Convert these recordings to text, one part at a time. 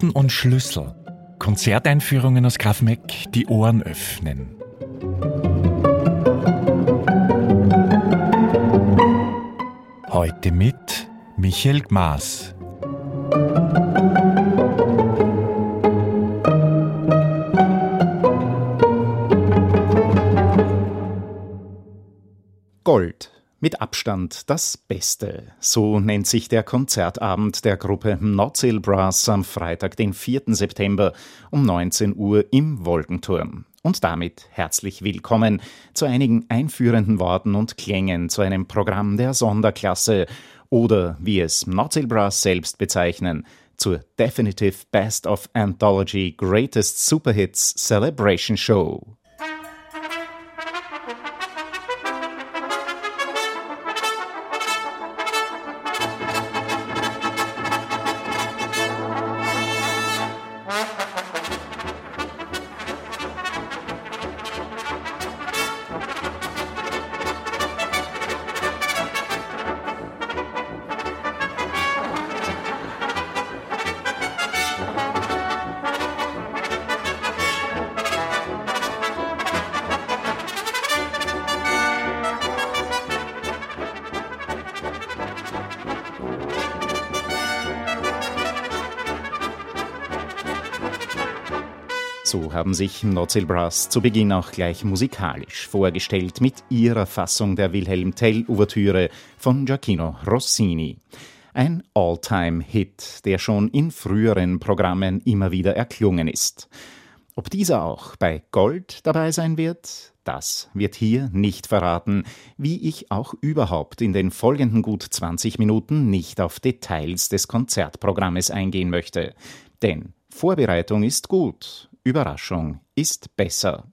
Noten und Schlüssel. Konzerteinführungen aus Graf Meck, die Ohren öffnen. Heute mit Michael Gmaß. Gold. Mit Abstand das Beste. So nennt sich der Konzertabend der Gruppe Notzill Brass am Freitag, den 4. September um 19 Uhr im Wolkenturm. Und damit herzlich willkommen zu einigen einführenden Worten und Klängen zu einem Programm der Sonderklasse oder, wie es Notzill Brass selbst bezeichnen, zur Definitive Best of Anthology Greatest Superhits Celebration Show. So haben sich Nozil Brass zu Beginn auch gleich musikalisch vorgestellt mit ihrer Fassung der Wilhelm Tell-Ouvertüre von Giacchino Rossini. Ein All-Time-Hit, der schon in früheren Programmen immer wieder erklungen ist. Ob dieser auch bei Gold dabei sein wird, das wird hier nicht verraten, wie ich auch überhaupt in den folgenden gut 20 Minuten nicht auf Details des Konzertprogrammes eingehen möchte. Denn Vorbereitung ist gut, Überraschung ist besser.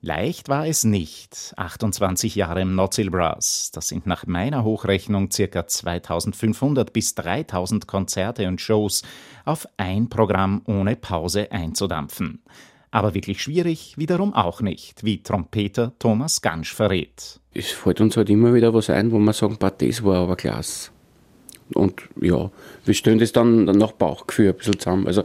Leicht war es nicht, 28 Jahre im Nozil Brass, das sind nach meiner Hochrechnung ca. 2500 bis 3000 Konzerte und Shows, auf ein Programm ohne Pause einzudampfen. Aber wirklich schwierig wiederum auch nicht, wie Trompeter Thomas Gansch verrät. Es fällt uns halt immer wieder was ein, wo man sagen, das war aber klasse. Und ja, wir stellen das dann nach Bauchgefühl ein bisschen zusammen. Also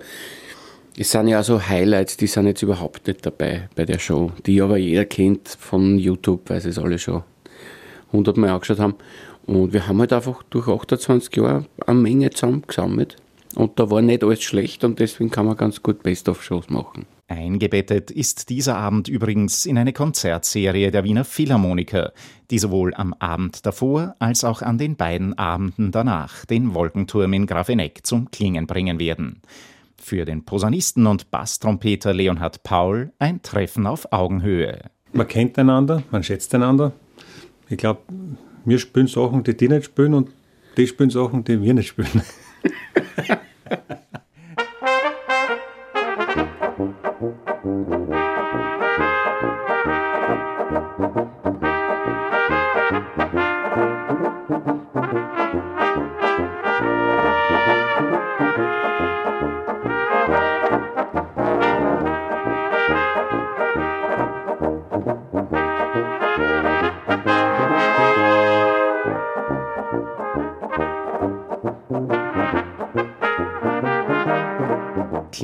es sind ja so Highlights, die sind jetzt überhaupt nicht dabei bei der Show, die aber jeder kennt von YouTube, weil sie es alle schon hundertmal angeschaut haben. Und wir haben halt einfach durch 28 Jahre eine Menge zusammengesammelt. Und da war nicht alles schlecht und deswegen kann man ganz gut Best-of-Shows machen. Eingebettet ist dieser Abend übrigens in eine Konzertserie der Wiener Philharmoniker, die sowohl am Abend davor als auch an den beiden Abenden danach den Wolkenturm in Grafeneck zum Klingen bringen werden. Für den Posaunisten und Basstrompeter Leonhard Paul ein Treffen auf Augenhöhe. Man kennt einander, man schätzt einander. Ich glaube, wir spielen Sachen, die die nicht spielen und die spielen Sachen, die wir nicht spielen.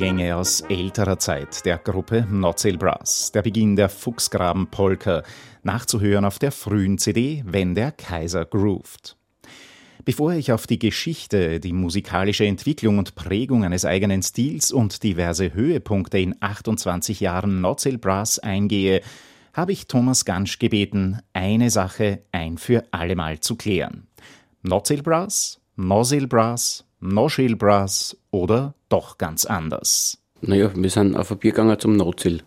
Klänge aus älterer Zeit der Gruppe Notzel Brass, der Beginn der Fuchsgraben-Polka, nachzuhören auf der frühen CD Wenn der Kaiser grooved. Bevor ich auf die Geschichte, die musikalische Entwicklung und Prägung eines eigenen Stils und diverse Höhepunkte in 28 Jahren Notzel Brass eingehe, habe ich Thomas Gansch gebeten, eine Sache ein für allemal zu klären. Notzel Brass, Nozzle Brass, Noshil Brass oder doch ganz anders? Naja, wir sind auf ein Bier gegangen zum Nozil.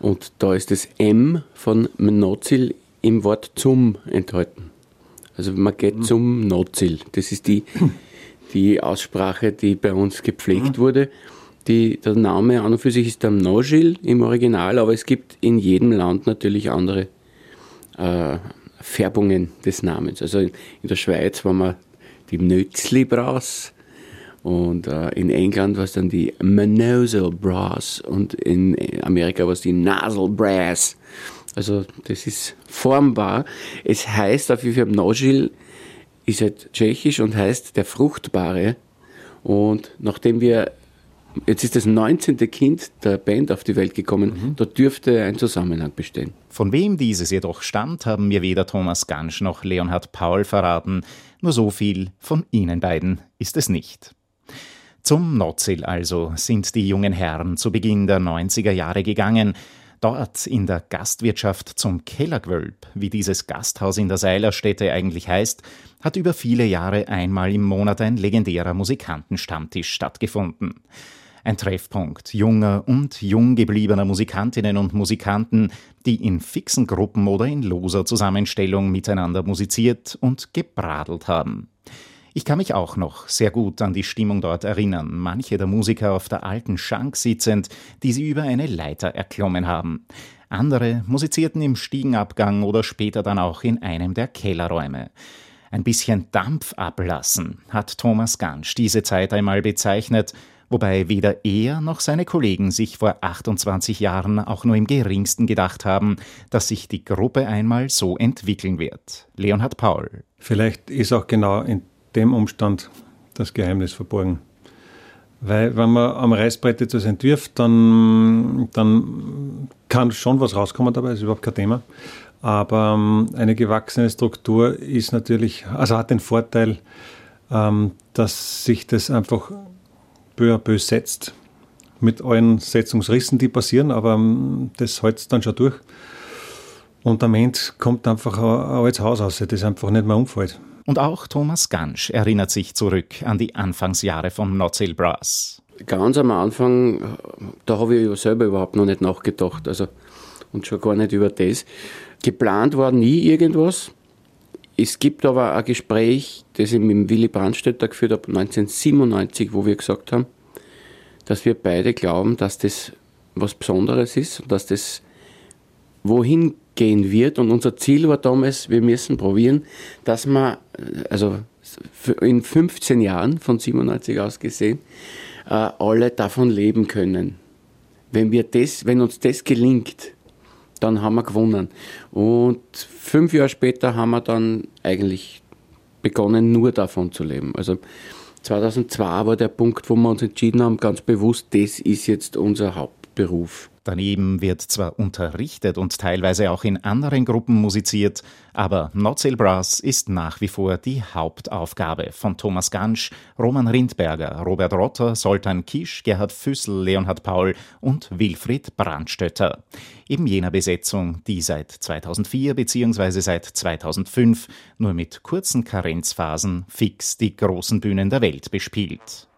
Und da ist das M von Nozil im Wort zum enthalten. Also man geht mhm. zum Nozil. Das ist die, die Aussprache, die bei uns gepflegt mhm. wurde. Die, der Name an und für sich ist der Nogil im Original, aber es gibt in jedem Land natürlich andere äh, Färbungen des Namens. Also in, in der Schweiz war man die Nötzli Brass und äh, in England war es dann die Manozel Brass und in Amerika war es die Nasal Brass. Also das ist formbar. Es heißt auf jeden Fall Nogil ist halt tschechisch und heißt der Fruchtbare Und nachdem wir, jetzt ist das 19. Kind der Band auf die Welt gekommen, mhm. da dürfte ein Zusammenhang bestehen. Von wem dieses jedoch stammt, haben mir weder Thomas Gansch noch Leonhard Paul verraten. Nur so viel von Ihnen beiden ist es nicht. Zum Notzel also sind die jungen Herren zu Beginn der 90er Jahre gegangen, Dort in der Gastwirtschaft zum Kellergewölb, wie dieses Gasthaus in der Seilerstätte eigentlich heißt, hat über viele Jahre einmal im Monat ein legendärer Musikantenstammtisch stattgefunden. Ein Treffpunkt junger und jung gebliebener Musikantinnen und Musikanten, die in fixen Gruppen oder in loser Zusammenstellung miteinander musiziert und gebradelt haben. Ich kann mich auch noch sehr gut an die Stimmung dort erinnern, manche der Musiker auf der alten Schank sitzend, die sie über eine Leiter erklommen haben. Andere musizierten im Stiegenabgang oder später dann auch in einem der Kellerräume. Ein bisschen Dampf ablassen, hat Thomas Gansch diese Zeit einmal bezeichnet, wobei weder er noch seine Kollegen sich vor 28 Jahren auch nur im geringsten gedacht haben, dass sich die Gruppe einmal so entwickeln wird. Leonhard Paul. Vielleicht ist auch genau in dem Umstand das Geheimnis verborgen. Weil wenn man am Reißbrett etwas entwirft, dann, dann kann schon was rauskommen dabei, ist überhaupt kein Thema. Aber ähm, eine gewachsene Struktur ist natürlich, also hat den Vorteil, ähm, dass sich das einfach peu à peu setzt, mit allen Setzungsrissen, die passieren, aber ähm, das hält dann schon durch. Und am Ende kommt einfach ein altes Haus raus, das einfach nicht mehr umfällt. Und auch Thomas Gansch erinnert sich zurück an die Anfangsjahre von Notzel Brass. Ganz am Anfang, da habe ich ja selber überhaupt noch nicht nachgedacht, also und schon gar nicht über das. Geplant war nie irgendwas. Es gibt aber ein Gespräch, das ich mit dem Willy Brandstätter geführt habe, 1997, wo wir gesagt haben, dass wir beide glauben, dass das was Besonderes ist und dass das wohin gehen wird. Und unser Ziel war damals, wir müssen probieren, dass wir, also in 15 Jahren, von 97 aus gesehen, äh, alle davon leben können. Wenn, wir das, wenn uns das gelingt, dann haben wir gewonnen. Und fünf Jahre später haben wir dann eigentlich begonnen, nur davon zu leben. Also 2002 war der Punkt, wo wir uns entschieden haben, ganz bewusst, das ist jetzt unser Hauptberuf. Daneben wird zwar unterrichtet und teilweise auch in anderen Gruppen musiziert, aber Notzel Brass ist nach wie vor die Hauptaufgabe von Thomas Gansch, Roman Rindberger, Robert Rotter, Soltan Kisch, Gerhard Füssel, Leonhard Paul und Wilfried Brandstötter. Eben jener Besetzung, die seit 2004 bzw. seit 2005 nur mit kurzen Karenzphasen fix die großen Bühnen der Welt bespielt.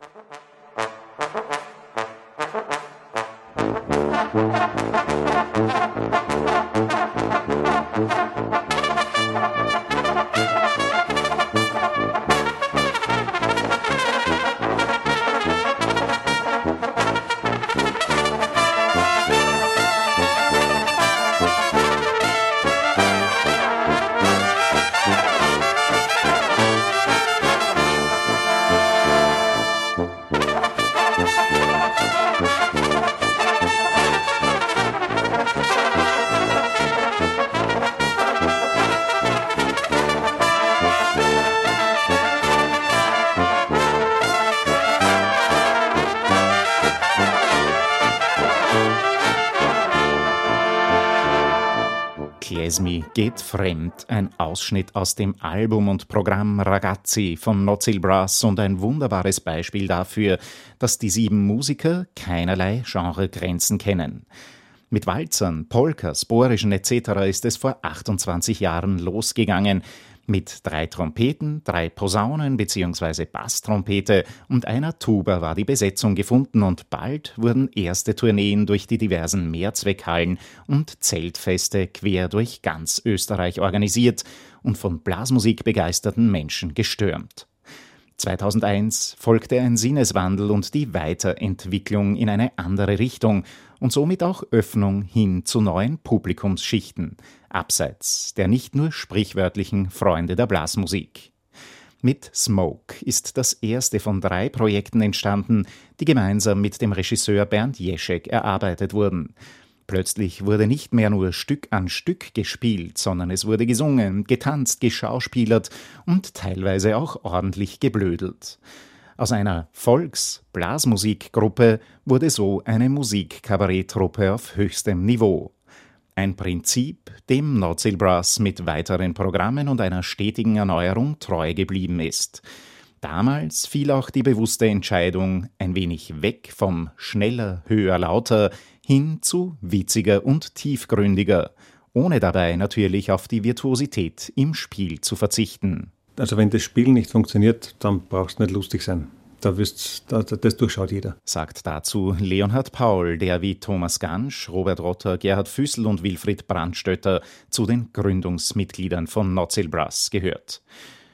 Esmi geht fremd, ein Ausschnitt aus dem Album und Programm Ragazzi von Nozil Brass und ein wunderbares Beispiel dafür, dass die sieben Musiker keinerlei Genregrenzen kennen. Mit Walzern, Polkas, Borischen etc. ist es vor 28 Jahren losgegangen, mit drei Trompeten, drei Posaunen bzw. Basstrompete und einer Tuba war die Besetzung gefunden und bald wurden erste Tourneen durch die diversen Mehrzweckhallen und Zeltfeste quer durch ganz Österreich organisiert und von Blasmusik begeisterten Menschen gestürmt. 2001 folgte ein Sinneswandel und die Weiterentwicklung in eine andere Richtung und somit auch Öffnung hin zu neuen Publikumsschichten, abseits der nicht nur sprichwörtlichen Freunde der Blasmusik. Mit Smoke ist das erste von drei Projekten entstanden, die gemeinsam mit dem Regisseur Bernd Jeschek erarbeitet wurden. Plötzlich wurde nicht mehr nur Stück an Stück gespielt, sondern es wurde gesungen, getanzt, geschauspielert und teilweise auch ordentlich geblödelt. Aus einer Volks-Blasmusikgruppe wurde so eine Musikkabaretttruppe auf höchstem Niveau. Ein Prinzip, dem Nordsee Brass mit weiteren Programmen und einer stetigen Erneuerung treu geblieben ist. Damals fiel auch die bewusste Entscheidung, ein wenig weg vom schneller, höher, lauter hin zu witziger und tiefgründiger, ohne dabei natürlich auf die Virtuosität im Spiel zu verzichten. Also wenn das Spiel nicht funktioniert, dann brauchst du nicht lustig sein. Da wirst, da, das durchschaut jeder. Sagt dazu Leonhard Paul, der wie Thomas Gansch, Robert Rotter, Gerhard Füssel und Wilfried Brandstötter zu den Gründungsmitgliedern von Notzel Brass gehört.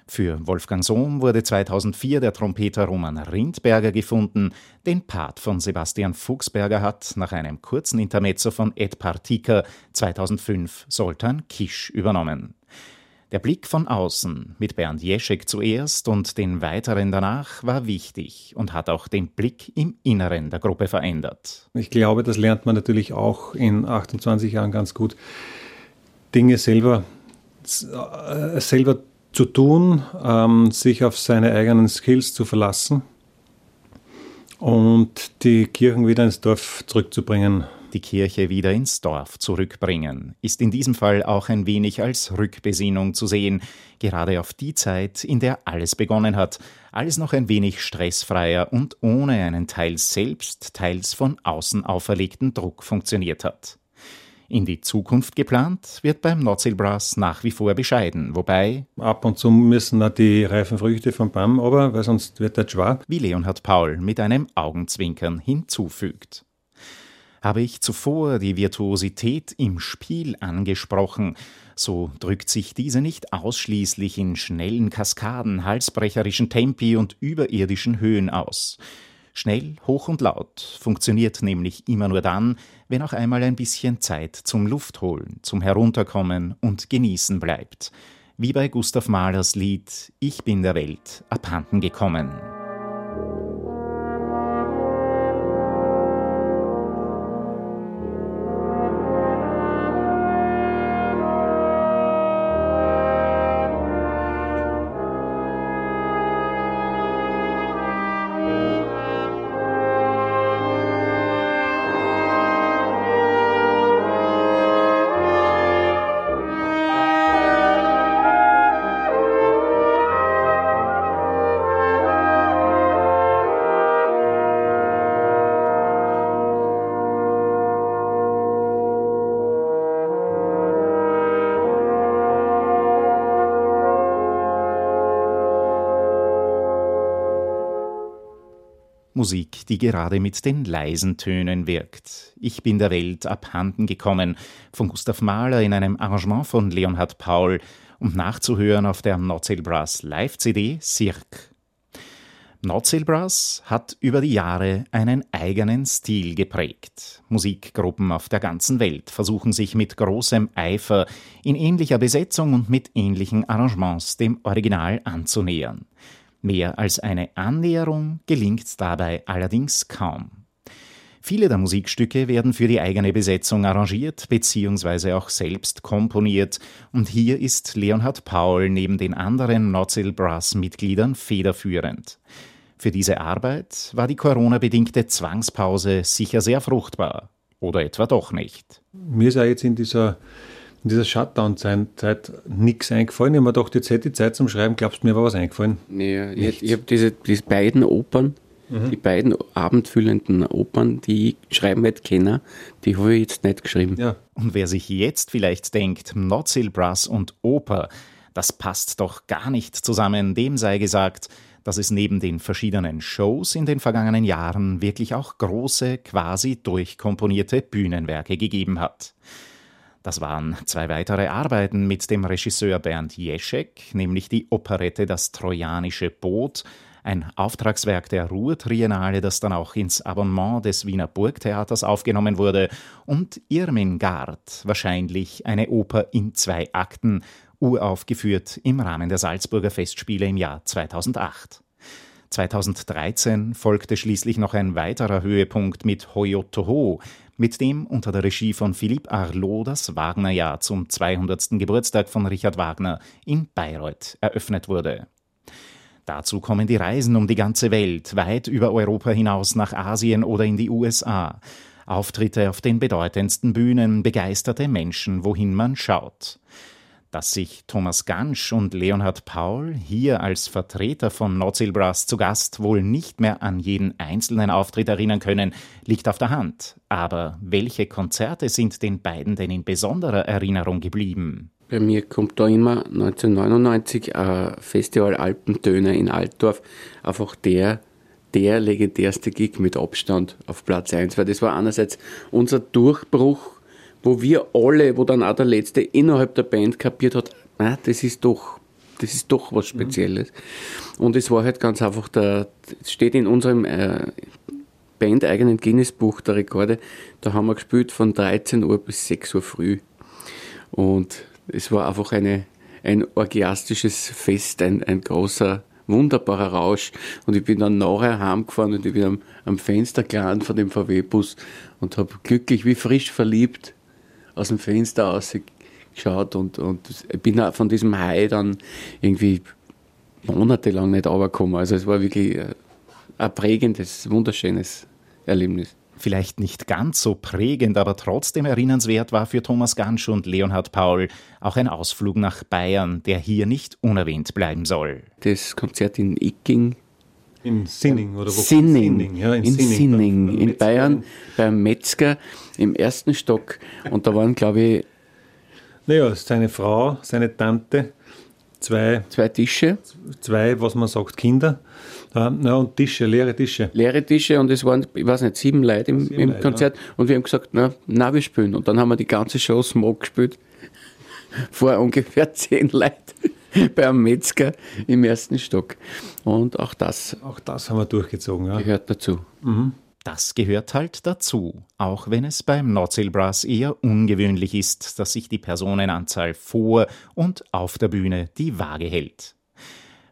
Für Wolfgang Sohm wurde 2004 der Trompeter Roman Rindberger gefunden. Den Part von Sebastian Fuchsberger hat nach einem kurzen Intermezzo von Ed Partika 2005 Soltan Kisch übernommen. Der Blick von außen mit Bernd Jeschek zuerst und den weiteren danach war wichtig und hat auch den Blick im Inneren der Gruppe verändert. Ich glaube, das lernt man natürlich auch in 28 Jahren ganz gut. Dinge selber, äh, selber zu tun, ähm, sich auf seine eigenen Skills zu verlassen und die Kirchen wieder ins Dorf zurückzubringen die Kirche wieder ins Dorf zurückbringen, ist in diesem Fall auch ein wenig als Rückbesinnung zu sehen, gerade auf die Zeit, in der alles begonnen hat, alles noch ein wenig stressfreier und ohne einen teils selbst, teils von außen auferlegten Druck funktioniert hat. In die Zukunft geplant wird beim Brass nach wie vor bescheiden, wobei ab und zu müssen auch die reifen Früchte vom Baum aber, weil sonst wird der schwab. Wie Leonhard Paul mit einem Augenzwinkern hinzufügt habe ich zuvor die Virtuosität im Spiel angesprochen, so drückt sich diese nicht ausschließlich in schnellen Kaskaden, halsbrecherischen Tempi und überirdischen Höhen aus. Schnell, hoch und laut funktioniert nämlich immer nur dann, wenn auch einmal ein bisschen Zeit zum Luftholen, zum Herunterkommen und Genießen bleibt. Wie bei Gustav Mahlers Lied Ich bin der Welt abhanden gekommen. Musik, die gerade mit den leisen Tönen wirkt. Ich bin der Welt abhanden gekommen, von Gustav Mahler in einem Arrangement von Leonhard Paul und nachzuhören auf der Nordsail Brass Live-CD Cirque. Nordsail Brass hat über die Jahre einen eigenen Stil geprägt. Musikgruppen auf der ganzen Welt versuchen sich mit großem Eifer in ähnlicher Besetzung und mit ähnlichen Arrangements dem Original anzunähern. Mehr als eine Annäherung gelingt dabei allerdings kaum. Viele der Musikstücke werden für die eigene Besetzung arrangiert bzw. auch selbst komponiert und hier ist Leonhard Paul neben den anderen Notzel Brass Mitgliedern federführend. Für diese Arbeit war die Corona-bedingte Zwangspause sicher sehr fruchtbar. Oder etwa doch nicht. Mir ist ja jetzt in dieser in dieser Shutdown-Zeit nichts eingefallen. Ich habe mir gedacht, jetzt hätte ich Zeit zum Schreiben. Glaubst du, mir war was eingefallen? Nee, ich, ich habe diese, diese beiden Opern, mhm. die beiden abendfüllenden Opern, die ich schreiben hätte kennen, die habe ich jetzt nicht geschrieben. Ja. Und wer sich jetzt vielleicht denkt, Notsil Brass und Oper, das passt doch gar nicht zusammen, dem sei gesagt, dass es neben den verschiedenen Shows in den vergangenen Jahren wirklich auch große, quasi durchkomponierte Bühnenwerke gegeben hat. Das waren zwei weitere Arbeiten mit dem Regisseur Bernd Jeschek, nämlich die Operette Das Trojanische Boot, ein Auftragswerk der Ruhr-Triennale, das dann auch ins Abonnement des Wiener Burgtheaters aufgenommen wurde, und Irmingard, wahrscheinlich eine Oper in zwei Akten, uraufgeführt im Rahmen der Salzburger Festspiele im Jahr 2008. 2013 folgte schließlich noch ein weiterer Höhepunkt mit Hoyotoho, mit dem unter der Regie von Philippe Arlot das Wagnerjahr zum 200. Geburtstag von Richard Wagner in Bayreuth eröffnet wurde. Dazu kommen die Reisen um die ganze Welt, weit über Europa hinaus nach Asien oder in die USA. Auftritte auf den bedeutendsten Bühnen, begeisterte Menschen, wohin man schaut. Dass sich Thomas Gansch und Leonhard Paul hier als Vertreter von Nozil Brass zu Gast wohl nicht mehr an jeden einzelnen Auftritt erinnern können, liegt auf der Hand. Aber welche Konzerte sind den beiden denn in besonderer Erinnerung geblieben? Bei mir kommt da immer 1999 ein Festival Alpentöne in Altdorf einfach der, der legendärste Gig mit Abstand auf Platz 1, weil das war einerseits unser Durchbruch wo wir alle, wo dann auch der Letzte innerhalb der Band kapiert hat, ah, das ist doch, das ist doch was Spezielles. Mhm. Und es war halt ganz einfach, der, steht in unserem äh, Band-eigenen Guinness-Buch der Rekorde, da haben wir gespielt von 13 Uhr bis 6 Uhr früh. Und es war einfach eine, ein orgiastisches Fest, ein, ein großer, wunderbarer Rausch. Und ich bin dann nachher heimgefahren und ich bin am, am Fenster gelandet von dem VW-Bus und habe glücklich wie frisch verliebt aus dem Fenster rausgeschaut und, und bin von diesem Hai dann irgendwie monatelang nicht runtergekommen. Also es war wirklich äh, ein prägendes, wunderschönes Erlebnis. Vielleicht nicht ganz so prägend, aber trotzdem erinnernswert war für Thomas Gansch und Leonhard Paul auch ein Ausflug nach Bayern, der hier nicht unerwähnt bleiben soll. Das Konzert in Icking in Sinning oder wo? Sinning, Sinning, ja, in, in Sinning, Sinning in Bayern beim Metzger im ersten Stock. Und da waren, glaube ich. Naja, seine Frau, seine Tante, zwei. Zwei Tische. Zwei, was man sagt, Kinder. Ja, und Tische, leere Tische. Leere Tische und es waren, ich weiß nicht, sieben Leute im, sieben im Leute, Konzert. Ja. Und wir haben gesagt, na, na, wir spielen. Und dann haben wir die ganze Show Smoke gespielt. Vor ungefähr zehn Leuten. beim Metzger im ersten Stock. Und auch das. Auch das haben wir durchgezogen, ja. Gehört dazu. Mhm. Das gehört halt dazu, auch wenn es beim Nordsail Brass eher ungewöhnlich ist, dass sich die Personenanzahl vor und auf der Bühne die Waage hält.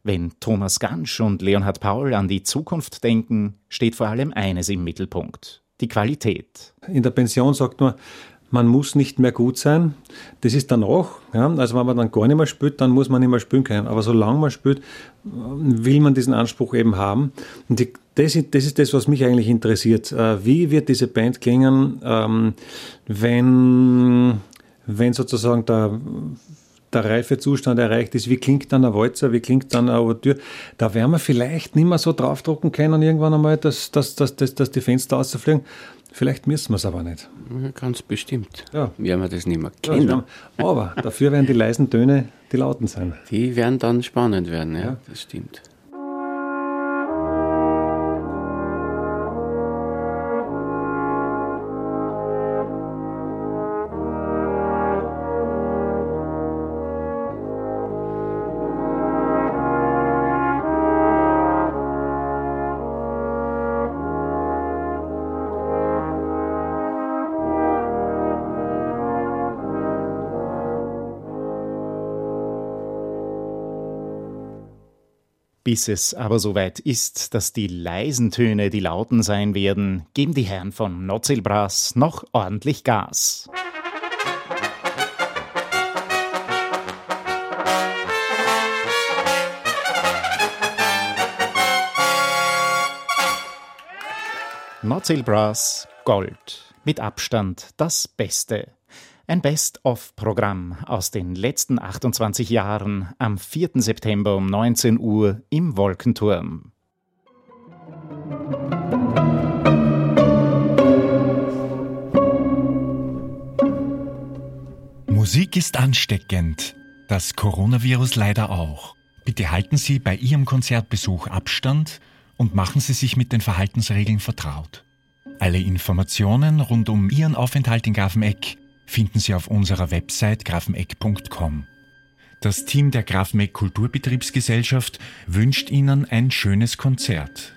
Wenn Thomas Gansch und Leonhard Paul an die Zukunft denken, steht vor allem eines im Mittelpunkt: die Qualität. In der Pension sagt man, man muss nicht mehr gut sein. Das ist dann auch, ja, also wenn man dann gar nicht mehr spielt, dann muss man nicht mehr spielen können. Aber solange man spielt, will man diesen Anspruch eben haben. Und die, das, das, ist das, was mich eigentlich interessiert. Äh, wie wird diese Band klingen, ähm, wenn, wenn sozusagen der der Reifezustand erreicht ist, wie klingt dann ein Walzer, wie klingt dann eine Ouvertüre, da werden wir vielleicht nicht mehr so draufdrucken können irgendwann einmal, dass, dass, dass, dass, dass die Fenster rausfliegen. Vielleicht müssen wir es aber nicht. Ganz bestimmt. Ja. Werden wir das nicht mehr kennen. Ja, aber dafür werden die leisen Töne die lauten sein. Die werden dann spannend werden, ja, ja. das stimmt. Bis es aber soweit ist, dass die leisen Töne die lauten sein werden, geben die Herren von Notzelbrass noch ordentlich Gas. Notzelbrass Gold. Mit Abstand das Beste. Ein Best-of-Programm aus den letzten 28 Jahren am 4. September um 19 Uhr im Wolkenturm. Musik ist ansteckend, das Coronavirus leider auch. Bitte halten Sie bei Ihrem Konzertbesuch Abstand und machen Sie sich mit den Verhaltensregeln vertraut. Alle Informationen rund um Ihren Aufenthalt in Grafeneck finden Sie auf unserer Website grafeneck.com. Das Team der Grafeneck Kulturbetriebsgesellschaft wünscht Ihnen ein schönes Konzert.